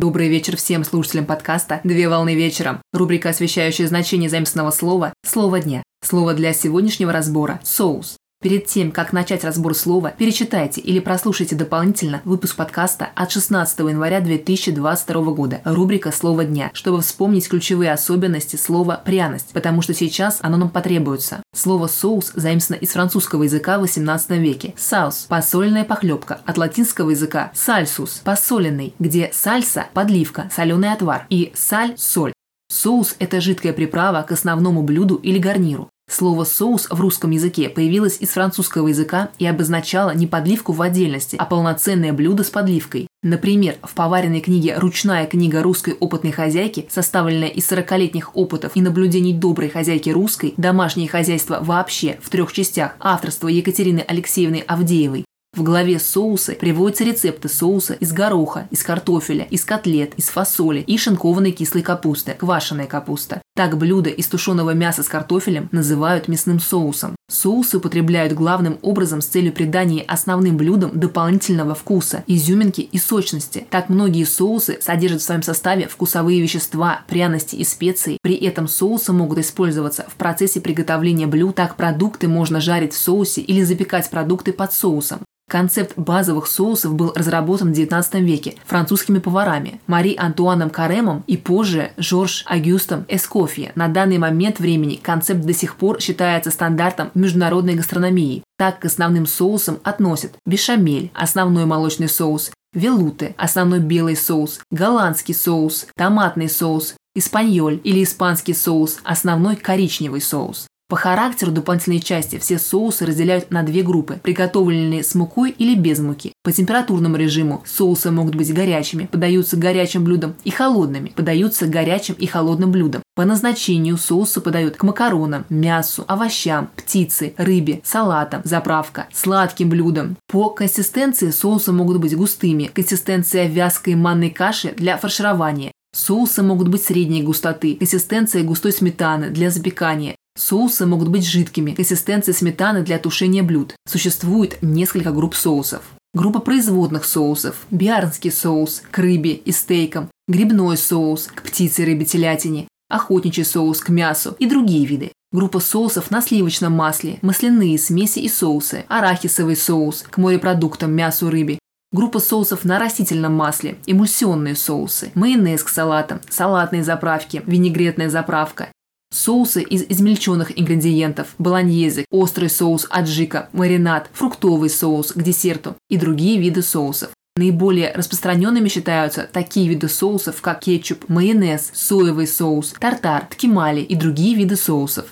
Добрый вечер всем слушателям подкаста «Две волны вечером». Рубрика, освещающая значение заместного слова «Слово дня». Слово для сегодняшнего разбора – соус. Перед тем, как начать разбор слова, перечитайте или прослушайте дополнительно выпуск подкаста от 16 января 2022 года, рубрика «Слово дня», чтобы вспомнить ключевые особенности слова «пряность», потому что сейчас оно нам потребуется. Слово «соус» заимствовано из французского языка в 18 веке. «Саус» – посоленная похлебка, от латинского языка «сальсус» – посоленный, где сальса – подливка, соленый отвар, и саль – соль. Соус – это жидкая приправа к основному блюду или гарниру. Слово «соус» в русском языке появилось из французского языка и обозначало не подливку в отдельности, а полноценное блюдо с подливкой. Например, в поваренной книге «Ручная книга русской опытной хозяйки», составленная из 40-летних опытов и наблюдений доброй хозяйки русской, «Домашнее хозяйство вообще» в трех частях авторства Екатерины Алексеевны Авдеевой, в главе соусы приводятся рецепты соуса из гороха, из картофеля, из котлет, из фасоли и шинкованной кислой капусты, квашеная капуста. Так блюда из тушеного мяса с картофелем называют мясным соусом. Соусы употребляют главным образом с целью придания основным блюдам дополнительного вкуса, изюминки и сочности. Так многие соусы содержат в своем составе вкусовые вещества, пряности и специи. При этом соусы могут использоваться в процессе приготовления блюд. Так продукты можно жарить в соусе или запекать продукты под соусом. Концепт базовых соусов был разработан в XIX веке французскими поварами Мари Антуаном Каремом и позже Жорж Агюстом Эскофье. На данный момент времени концепт до сих пор считается стандартом международной гастрономии. Так к основным соусам относят бешамель – основной молочный соус, велуте – основной белый соус, голландский соус, томатный соус, испаньоль или испанский соус – основной коричневый соус. По характеру дополнительной части все соусы разделяют на две группы, приготовленные с мукой или без муки. По температурному режиму соусы могут быть горячими, подаются горячим блюдом, и холодными, подаются горячим и холодным блюдом. По назначению соусы подают к макаронам, мясу, овощам, птице, рыбе, салатам, заправка, сладким блюдам. По консистенции соусы могут быть густыми, консистенция вязкой манной каши для фарширования, Соусы могут быть средней густоты, консистенция густой сметаны для запекания, Соусы могут быть жидкими, консистенция сметаны для тушения блюд. Существует несколько групп соусов. Группа производных соусов – биарнский соус к рыбе и стейкам, грибной соус к птице, рыбе, телятине, охотничий соус к мясу и другие виды. Группа соусов на сливочном масле, масляные смеси и соусы, арахисовый соус к морепродуктам, мясу, рыбе, Группа соусов на растительном масле, эмульсионные соусы, майонез к салатам, салатные заправки, винегретная заправка, Соусы из измельченных ингредиентов, болоньезе, острый соус аджика, маринад, фруктовый соус к десерту и другие виды соусов. Наиболее распространенными считаются такие виды соусов, как кетчуп, майонез, соевый соус, тартар, ткемали и другие виды соусов.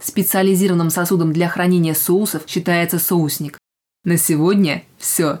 Специализированным сосудом для хранения соусов считается соусник. На сегодня все.